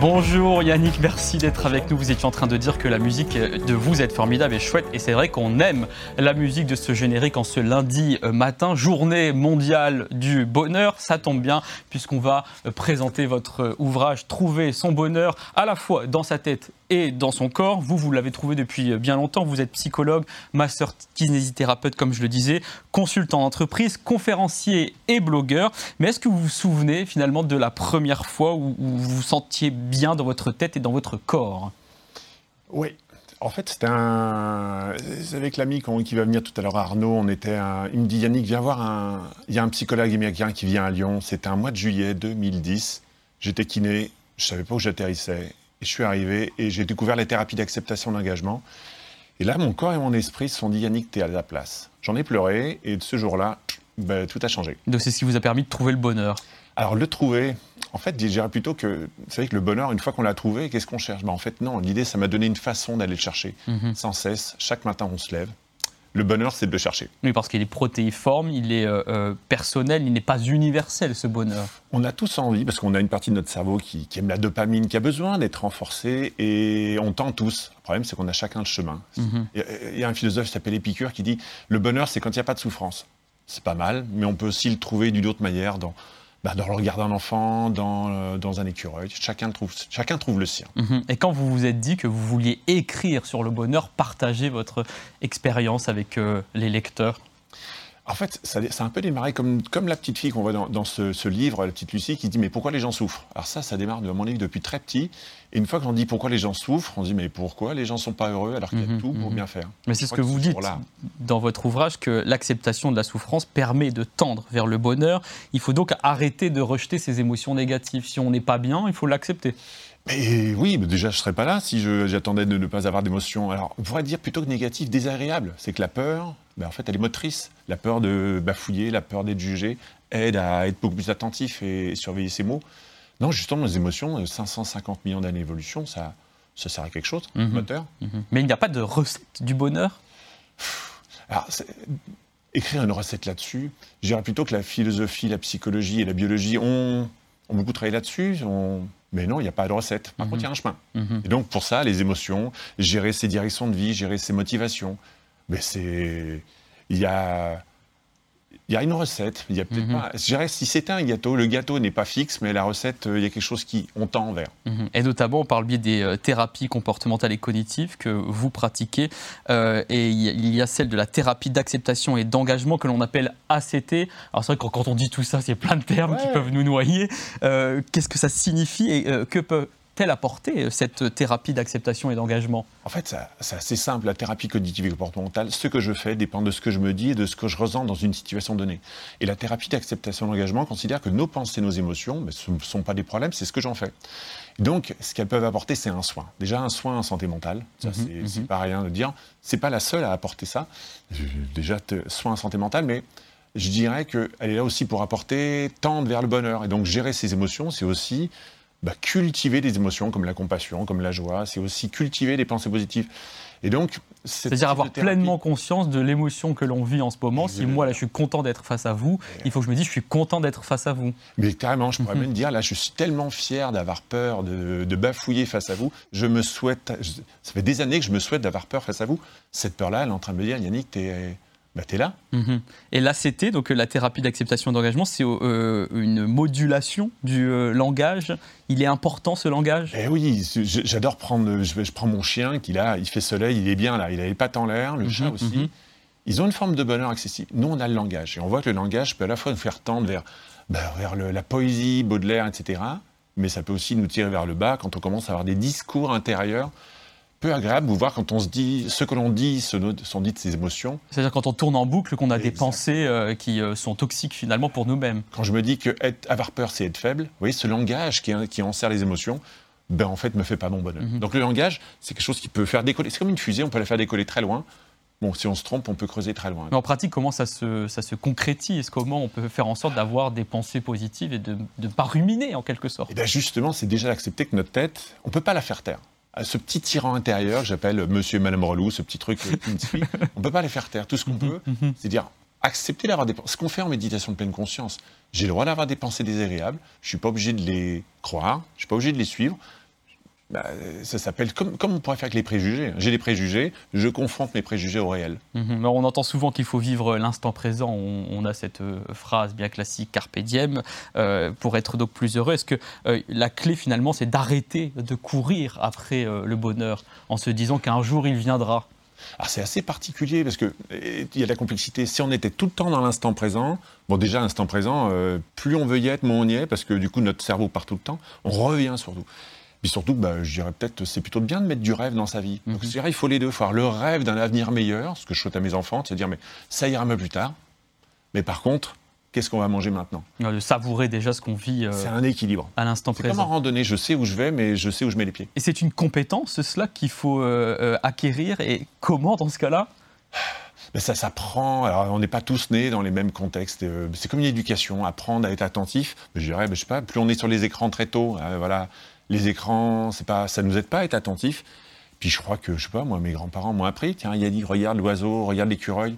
Bonjour Yannick, merci d'être avec nous. Vous étiez en train de dire que la musique de Vous êtes formidable et chouette. Et c'est vrai qu'on aime la musique de ce générique en ce lundi euh, matin, journée mondiale du bonheur. Ça tombe bien puisqu'on va euh, présenter votre ouvrage Trouver son bonheur à la fois dans sa tête et dans son corps. Vous, vous l'avez trouvé depuis bien longtemps. Vous êtes psychologue, master kinésithérapeute, comme je le disais, consultant d'entreprise, conférencier et blogueur. Mais est-ce que vous vous souvenez finalement de la première fois où, vous vous sentiez bien dans votre tête et dans votre corps Oui. En fait, c'était un. C'est avec l'ami qui va venir tout à l'heure, Arnaud. On était. Il me dit Yannick, viens voir un. Il y a un psychologue américain qui vient à Lyon. C'était un mois de juillet 2010. J'étais kiné. Je savais pas où j'atterrissais. Et je suis arrivé et j'ai découvert les thérapies d'acceptation d'engagement. Et là, mon corps et mon esprit se sont dit Yannick, t'es à la place. J'en ai pleuré et de ce jour-là, ben, tout a changé. Donc c'est ce qui vous a permis de trouver le bonheur Alors le trouver, en fait, je dirais plutôt que, vous savez que le bonheur, une fois qu'on l'a trouvé, qu'est-ce qu'on cherche? Ben, En fait, non, l'idée, ça m'a donné une façon d'aller le chercher, mhm. sans cesse. Chaque matin, on se lève, le bonheur, c'est de le chercher. Oui, parce qu'il est protéiforme, il est euh, euh, personnel, il n'est pas universel, ce bonheur. On a tous envie, parce qu'on a une partie de notre cerveau qui, aime la dopamine, qui a besoin d'être renforcée, et on tend tous. Le problème, c'est qu'on a chacun le chemin. Mhm. Il y, a un philosophe qui s'appelle Épicure qui dit Le bonheur, c'est quand il n'y a pas de souffrance. C'est pas mal, mais on peut aussi le trouver d'une autre manière dans bah, dans le regard d'un enfant, dans, euh, dans, un écureuil. Chacun trouve, chacun trouve le sien. Mhm. Et quand vous vous êtes dit que vous vouliez écrire sur le bonheur, partager votre expérience avec euh, les lecteurs? En fait, ça, a un peu démarré comme, comme la petite fille qu'on voit dans, ce, livre, la petite Lucie, qui dit Mais pourquoi les gens souffrent? Alors, ça, ça démarre de mon livre depuis très petit. Et une fois qu'on dit pourquoi les gens souffrent, on dit Mais pourquoi les gens ne sont pas heureux alors qu'il y a mhm, tout pour mhm. bien faire? Mais c'est ce que vous dites dans votre ouvrage que l'acceptation de la souffrance permet de tendre vers le bonheur. Il faut donc arrêter de rejeter ces émotions négatives. Si on n'est pas bien, il faut l'accepter. Mais oui, mais déjà je serais pas là si j'attendais de ne pas avoir d'émotions. Alors on pourrait dire plutôt que négatif, désagréable. C'est que la peur, ben, en fait, elle est motrice. La peur de bafouiller, la peur d'être jugé, aide à être beaucoup plus attentif et, surveiller ses mots. Non, justement, les émotions, 550 millions d'années d'évolution, ça, ça sert à quelque chose, mhm. moteur? Mhm. Mais il n'y a pas de recette du bonheur? Alors, écrire une recette là-dessus, je dirais plutôt que la philosophie, la psychologie et la biologie ont, ont beaucoup travaillé là-dessus. Mais non, il n'y a pas de recette. Par contre, il y a un chemin. Mhm. Et donc, pour ça, les émotions, gérer ses directions de vie, gérer ses motivations, mais c'est. Il y a. Il y a une recette. Il y a peut-être mhm. pas. Je dirais si c'était un gâteau, le gâteau n'est pas fixe, mais la recette, euh, il y a quelque chose qui on tend vers. Mhm. Et notamment par le biais des euh, thérapies comportementales et cognitives que vous pratiquez. Euh, et il y a celle de la thérapie d'acceptation et d'engagement que l'on appelle ACT. Alors c'est vrai que quand on dit tout ça, c'est plein de termes qui peuvent nous noyer. Qu'est-ce que ça signifie et que peut quelle apporter euh, cette thérapie d'acceptation et d'engagement? En fait, c'est assez simple. La thérapie cognitive et comportementale, ce que je fais dépend de ce que je me dis et de ce que je ressens dans une situation donnée. Et la thérapie d'acceptation et d'engagement considère que nos pensées, nos émotions, mais ce ne sont pas des problèmes, c'est ce que j'en fais. Donc, ce qu'elles peuvent apporter, c'est un soin. Déjà, un soin en santé mentale. Ça, mhm, c'est mhm. pas rien de dire. C'est pas la seule à apporter ça. Déjà, soin en santé mentale, mais je dirais qu'elle est là aussi pour apporter tendre vers le bonheur. Et donc, gérer ses émotions, c'est aussi bah, cultiver des émotions comme la compassion, comme la joie, c'est aussi cultiver des pensées positives. Et donc, c'est-à-dire avoir pleinement conscience de l'émotion que l'on vit en ce moment. Si moi là je suis content d'être face à vous, il faut que je me dise je suis content d'être face à vous. Mais carrément, je pourrais même dire là je suis tellement fier d'avoir peur de, de, bafouiller face à vous. Je me souhaite, ça fait des années que je me souhaite d'avoir peur face à vous. Cette peur-là, elle est en train de me dire Yannick, t'es bah, tu es là. Mhm. Et l'ACT, donc la thérapie d'acceptation d'engagement, c'est euh, une modulation du euh, langage. Il est important ce langage? Eh oui, j'adore prendre. Je, prends mon chien qui là, il fait soleil, il est bien là, il a les pattes en l'air, le mhm, chat aussi. Mhm. Ils ont une forme de bonheur accessible. Nous, on a le langage. Et on voit que le langage peut à la fois nous faire tendre vers, bah, vers la poésie, Baudelaire, etc. Mais ça peut aussi nous tirer vers le bas quand on commence à avoir des discours intérieurs peu agréable de voir quand on se dit, ce que l'on dit sont dites ses émotions. C'est-à-dire quand on tourne en boucle, qu'on a des pensées euh, qui euh, sont toxiques finalement pour nous-mêmes. Quand je me dis que être, avoir peur, c'est être faible, vous voyez, ce langage qui, qui enserre les émotions, ben en fait, me fait pas bon bonheur. Mhm. Donc le langage, c'est quelque chose qui peut faire décoller. C'est comme une fusée, on peut la faire décoller très loin. Bon, si on se trompe, on peut creuser très loin. Mais en pratique, comment ça se, ça se concrétise? Comment on peut faire en sorte d'avoir des pensées positives et de ne pas ruminer en quelque sorte? Et bien justement, c'est déjà d'accepter que notre tête, on ne peut pas la faire taire. Ce petit tyran intérieur, j'appelle monsieur et madame relou, ce petit truc qui me suit, on ne peut pas les faire taire. Tout ce qu'on peut, c'est dire accepter d'avoir des pensées. Ce qu'on fait en méditation de pleine conscience, j'ai le droit d'avoir des pensées désagréables, je ne suis pas obligé de les croire, je ne suis pas obligé de les suivre, bah, ça s'appelle comme, comme on pourrait faire avec les préjugés. J'ai des préjugés, je confronte mes préjugés au réel. Mhm. on entend souvent qu'il faut vivre l'instant présent. On, a cette euh, phrase bien classique, carpe diem, euh, pour être donc plus heureux. Est-ce que euh, la clé finalement, c'est d'arrêter de courir après le bonheur en se disant qu'un jour il viendra? Alors c'est assez particulier parce qu'il y a de la complexité. Si on était tout le temps dans l'instant présent, bon déjà l'instant présent, plus on veut y être, moins on y est parce que du coup notre cerveau part tout le temps. On revient surtout. Puis surtout, bah, je dirais peut-être, c'est plutôt bien de mettre du rêve dans sa vie. Donc, mm il faut les deux. Faut avoir le rêve d'un avenir meilleur, ce que je souhaite à mes enfants, c'est de dire, mais ça ira mieux plus tard. Mais par contre, qu'est-ce qu'on va manger maintenant? De savourer déjà ce qu'on vit. Euh, c'est un équilibre. À l'instant présent. C'est comme en randonnée, je sais où je vais, mais je sais où je mets les pieds. Et c'est une compétence, cela, qu'il faut euh, euh, acquérir. Et comment, dans ce cas-là? Ben ça s'apprend. Alors, on n'est pas tous nés dans les mêmes contextes. C'est comme une éducation, apprendre à être attentif. Je dirais, ben, je sais pas, plus on est sur les écrans très tôt, voilà, les écrans, c'est pas, ça nous aide pas à être attentifs. Puis je crois que, je sais pas, moi, mes grands-parents m'ont appris, tiens, il a dit, regarde l'oiseau, regarde l'écureuil,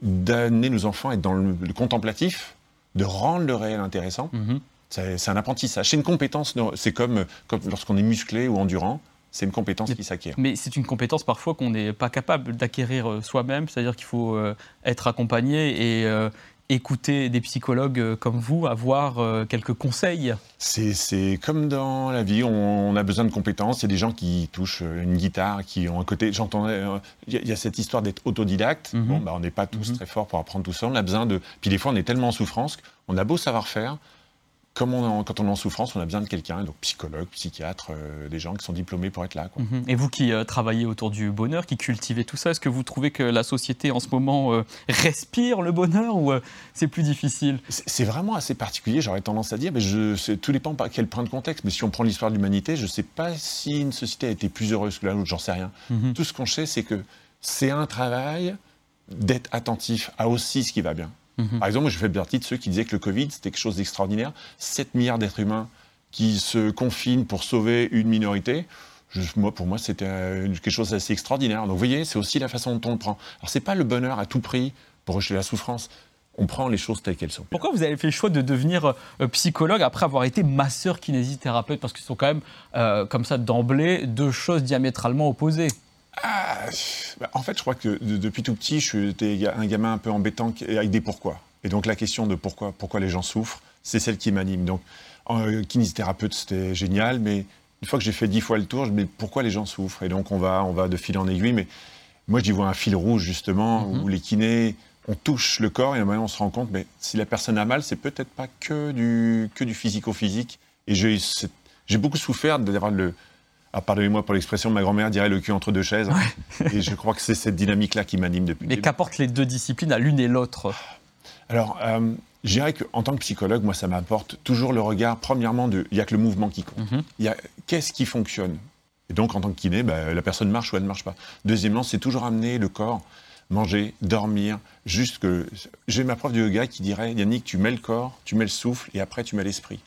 d'amener nos enfants à être dans le, contemplatif, de rendre le réel intéressant. Mhm. C'est un apprentissage. C'est une compétence, c'est comme, comme lorsqu'on est musclé ou endurant, c'est une compétence qui s'acquiert. Mais c'est une compétence parfois qu'on n'est pas capable d'acquérir euh, soi-même, c'est-à-dire qu'il faut euh, être accompagné et, euh, écouter des psychologues euh, comme vous, avoir euh, quelques conseils C'est comme dans la vie, on, a besoin de compétences. Il y a des gens qui touchent euh, une guitare, qui ont un côté. J'entends. Il y, a cette histoire d'être autodidacte. Mhm. Bon, bah, on n'est pas tous mhm. très forts pour apprendre tout ça. On a besoin de. Puis des fois, on est tellement en souffrance qu'on a beau savoir faire, comme on, quand on est en souffrance, on a besoin de quelqu'un, donc psychologue, psychiatre, euh, des gens qui sont diplômés pour être là. Mhm. Et vous qui euh, travaillez autour du bonheur, qui cultivez tout ça, est-ce que vous trouvez que la société en ce moment euh, respire le bonheur ou c'est plus difficile? C'est vraiment assez particulier, j'aurais tendance à dire, mais je, tout dépend par quel point de contexte. Mais si on prend l'histoire de l'humanité, je ne sais pas si une société a été plus heureuse que la nôtre, j'en sais rien. Mhm. Tout ce qu'on sait, c'est que c'est un travail d'être attentif à aussi ce qui va bien. Mhm. Par exemple, je fais partie de ceux qui disaient que le Covid, c'était quelque chose d'extraordinaire. 7 milliards d'êtres humains qui se confinent pour sauver une minorité. moi, pour moi, c'était quelque chose d'assez extraordinaire. Donc, vous voyez, c'est aussi la façon dont on le prend. Alors, c'est pas le bonheur à tout prix pour rejeter la souffrance. On prend les choses telles qu'elles sont. Pourquoi vous avez fait le choix de devenir euh, psychologue après avoir été masseur kinésithérapeute? Parce que ce sont quand même, euh, comme ça, d'emblée, deux choses diamétralement opposées. Ah, bah, en fait, je crois que depuis tout petit, je suis un gamin un peu embêtant avec des pourquoi. Et donc la question de pourquoi, pourquoi les gens souffrent, c'est celle qui m'anime. Donc, en kinésithérapeute, c'était génial, mais une fois que j'ai fait dix fois le tour, je me dis pourquoi les gens souffrent? Et donc on va, on va de fil en aiguille. Mais moi, j'y vois un fil rouge justement mm-hmm. où les kinés, on touche le corps et à un moment on se rend compte, mais si la personne a mal, c'est peut-être pas que du, que du physico-physique. Et j'ai beaucoup souffert d'avoir le, ah, pardonnez-moi pour l'expression, ma grand-mère dirait le cul entre deux chaises. Et je crois que c'est cette dynamique-là qui m'anime depuis. Mais qu'apportent les deux disciplines à l'une et l'autre Alors, euh, je dirais qu'en tant que psychologue, moi, ça m'apporte toujours le regard, premièrement, de il n'y a que le mouvement qui compte. Mhm. Il y a qu'est-ce qui fonctionne? Et donc, en tant que kiné, bah, la personne marche ou elle ne marche pas. Deuxièmement, c'est toujours amener le corps, manger, dormir, juste que. J'ai ma prof de yoga qui dirait Yannick, tu mets le corps, tu mets le souffle et après tu mets l'esprit.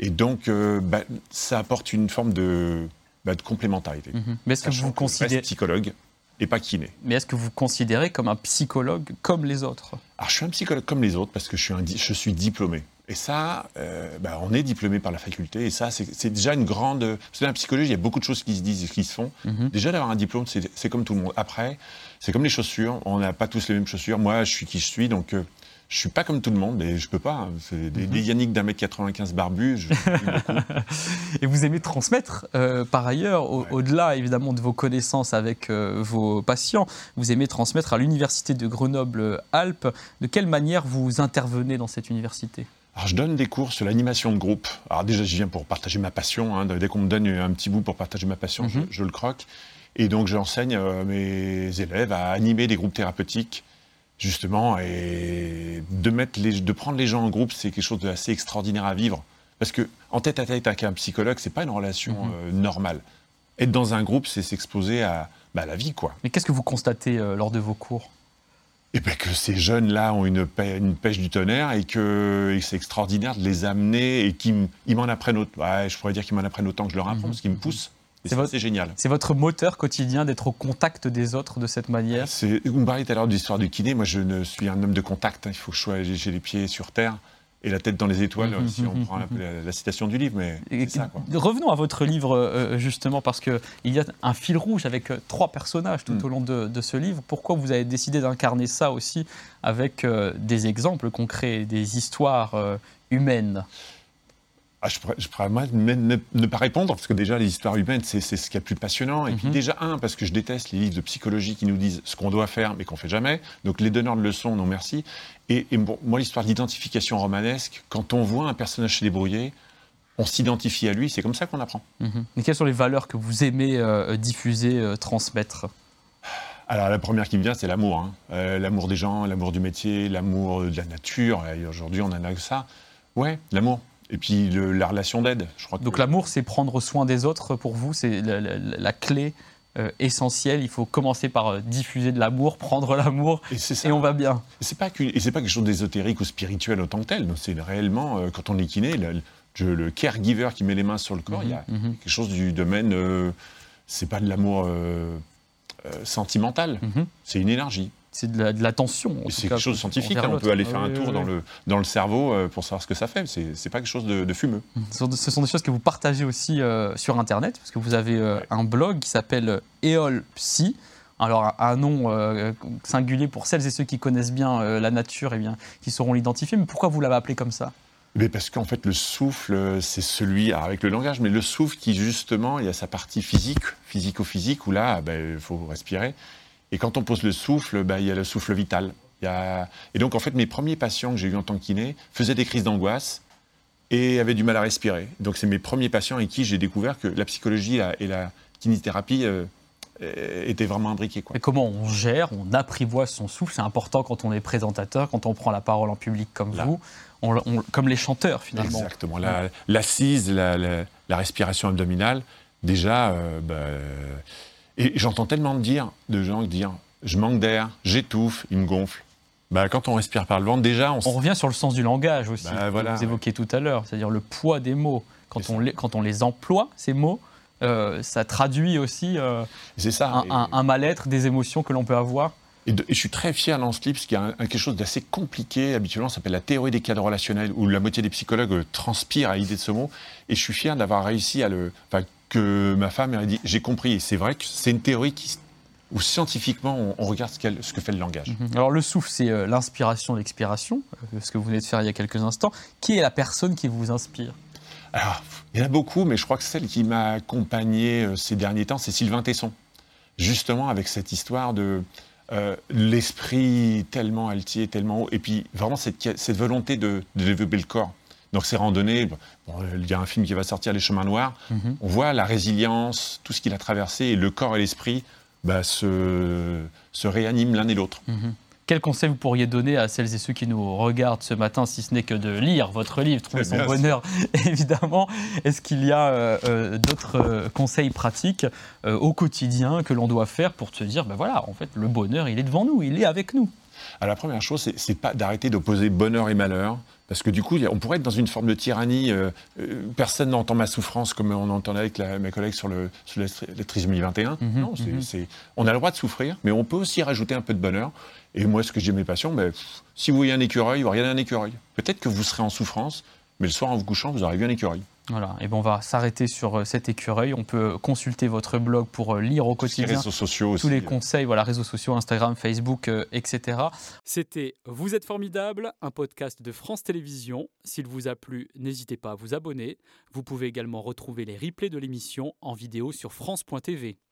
Et donc, euh, bah, ça apporte une forme de bah, de complémentarité. Mhm. Mais est-ce que vous considérez psychologue et pas kiné Mais est-ce que vous considérez comme un psychologue comme les autres? Alors je suis un psychologue comme les autres parce que je suis, un, je suis diplômé. Et ça, euh, bah, on est diplômé par la faculté. Et ça, c'est déjà une grande. C'est dans la psychologie, il y a beaucoup de choses qui se disent et qui se font. Mhm. Déjà, d'avoir un diplôme, c'est comme tout le monde. Après, c'est comme les chaussures. On n'a pas tous les mêmes chaussures. Moi, je suis qui je suis. Donc, euh, je suis pas comme tout le monde et je peux pas. Hein. C'est des, mhm. Yannick d'un mètre 95 barbu. Je, et vous aimez transmettre euh, par ailleurs, au-delà évidemment de vos connaissances avec euh, vos patients, vous aimez transmettre à l'université de Grenoble-Alpes. De quelle manière vous intervenez dans cette université? Alors, je donne des cours sur l'animation de groupe. Alors, déjà, je viens pour partager ma passion. Hein. Dès qu'on me donne un petit bout pour partager ma passion, je, mhm. je, le croque. Et donc, j'enseigne euh, mes élèves à animer des groupes thérapeutiques justement, et de, mettre les, de prendre les gens en groupe, c'est quelque chose d'assez extraordinaire à vivre. Parce que en tête à tête avec un psychologue, c'est pas une relation mhm. euh, normale. être dans un groupe, c'est s'exposer à, bah, la vie, quoi. Mais qu'est-ce que vous constatez euh, lors de vos cours? Et bien que ces jeunes-là ont une, une, pêche du tonnerre et que, c'est extraordinaire de les amener et qu'ils m'en apprennent autant. Ouais, je pourrais dire qu'ils m'en apprennent autant que je leur apprends, mhm. parce qu'ils me poussent. C'est génial. C'est votre moteur quotidien d'être au contact des autres de cette manière? Vous me parliez tout à l'heure de l'histoire du kiné. Moi, je ne suis un homme de contact. Hein. Il faut que je sois, j'ai les pieds sur terre et la tête dans les étoiles, mhm, si on mhm, prend la, citation du livre. Mais ça, Revenons à votre livre, euh, justement, parce qu'il y a un fil rouge avec euh, trois personnages tout au long de, ce livre. Pourquoi vous avez décidé d'incarner ça aussi avec euh, des exemples concrets, des histoires humaines? Ah, je, pourrais, je pourrais ne, pas répondre, parce que déjà, les histoires humaines, c'est ce qui est le plus passionnant. Et puis mhm. déjà, un, parce que je déteste les livres de psychologie qui nous disent ce qu'on doit faire, mais qu'on fait jamais. Donc les donneurs de leçons, non merci. Et, bon, moi, l'histoire d'identification romanesque, quand on voit un personnage se débrouiller, on s'identifie à lui, c'est comme ça qu'on apprend. Mhm. Et quelles sont les valeurs que vous aimez euh, diffuser, euh, transmettre? Alors la première qui me vient, c'est l'amour. Hein. Euh, l'amour des gens, l'amour du métier, l'amour de la nature. Et aujourd'hui, on en a que ça. Ouais, l'amour. Et puis la relation d'aide. Je crois Donc l'amour, c'est prendre soin des autres pour vous, c'est la, clé euh, essentielle. Il faut commencer par euh, diffuser de l'amour, prendre l'amour, et, on va bien. Et c'est pas c'est pas quelque chose d'ésotérique ou spirituel autant que tel. C'est réellement euh, quand on est kiné, le, le, caregiver qui met les mains sur le corps, il y a mhm, mhm. quelque chose du domaine. c'est pas de l'amour sentimental, mhm. c'est une énergie c'est de l'attention. c'est quelque chose de scientifique. Hein. on peut aller faire un tour dans, le, dans le cerveau euh, pour savoir ce que ça fait. C'est, n'est pas quelque chose de, fumeux. Ce sont des choses que vous partagez aussi euh, sur Internet, parce que vous avez euh, un blog qui s'appelle Eol Psy. Alors, un nom singulier pour celles et ceux qui connaissent bien la nature, et eh bien, qui sauront l'identifier. Mais pourquoi vous l'avez appelé comme ça? Mais parce qu'en fait, le souffle, c'est celui, avec le langage, mais le souffle qui, justement, il y a sa partie physique, physico-physique, où là, ben, il faut respirer. Et quand on pose le souffle, bah, il y a le souffle vital. Et donc, en fait, mes premiers patients que j'ai eus en tant que kiné faisaient des crises d'angoisse et avaient du mal à respirer. Donc, c'est mes premiers patients avec qui j'ai découvert que la psychologie et la kinésithérapie euh, étaient vraiment imbriquées. Et comment on gère, on apprivoise son souffle? C'est important quand on est présentateur, quand on prend la parole en public comme vous, comme les chanteurs finalement. Exactement. L'assise, la, la, respiration abdominale, déjà, euh, bah, et j'entends tellement de dire, de gens dire, je manque d'air, j'étouffe, il me gonfle. Bah, quand on respire par le ventre, déjà, on... on revient sur le sens du langage aussi, bah, que vous évoquiez tout à l'heure, c'est-à-dire le poids des mots. Quand on, les, quand on les emploie, ces mots, euh, ça traduit aussi euh, ça. Un, mal-être, des émotions que l'on peut avoir. Et, je suis très fier dans ce livre, parce qu'il y a quelque chose d'assez compliqué, habituellement, ça s'appelle la théorie des cadres relationnels, où la moitié des psychologues euh, transpirent à l'idée de ce mot. Et je suis fier d'avoir réussi à le que ma femme a dit j'ai compris. Et c'est vrai que c'est une théorie qui, où scientifiquement on, regarde ce, ce, que fait le langage. Mhm. Alors le souffle, c'est euh, l'inspiration, l'expiration, euh, ce que vous venez de faire il y a quelques instants. Qui est la personne qui vous inspire? Alors, il y en a beaucoup, mais je crois que celle qui m'a accompagné euh, ces derniers temps, c'est Sylvain Tesson. Justement avec cette histoire de l'esprit tellement altier, tellement haut, et puis vraiment cette, cette volonté de, de développer le corps. Donc ces randonnées, il y a un film qui va sortir, Les Chemins Noirs, mhm. on voit la résilience, tout ce qu'il a traversé, et le corps et l'esprit bah, se, se réaniment l'un et l'autre. Mhm. Quel conseil vous pourriez donner à celles et ceux qui nous regardent ce matin, si ce n'est que de lire votre livre, trouver son bonheur, évidemment Est-ce qu'il y a euh, euh, d'autres euh, conseils pratiques au quotidien que l'on doit faire pour se dire, ben voilà, en fait, le bonheur, il est devant nous, il est avec nous? Alors la première chose, c'est pas d'arrêter d'opposer bonheur et malheur. Parce que du coup, on pourrait être dans une forme de tyrannie. Euh, euh, personne n'entend ma souffrance comme on entendait avec mes collègues sur le, sur le trisomie 21. Mhm, non, mhm. on a le droit de souffrir, mais on peut aussi rajouter un peu de bonheur. Et moi, ce que j'ai mes patients, ben, si vous voyez un écureuil, vous regardez un écureuil. Peut-être que vous serez en souffrance, mais le soir en vous couchant, vous aurez vu un écureuil. Voilà, et bon, on va s'arrêter sur euh, cet écureuil. On peut consulter votre blog pour euh, lire au quotidien les réseaux sociaux tous les conseils, voilà, réseaux sociaux, Instagram, Facebook, euh, etc. C'était Vous êtes formidable, un podcast de France Télévisions. S'il vous a plu, n'hésitez pas à vous abonner. Vous pouvez également retrouver les replays de l'émission en vidéo sur France.tv.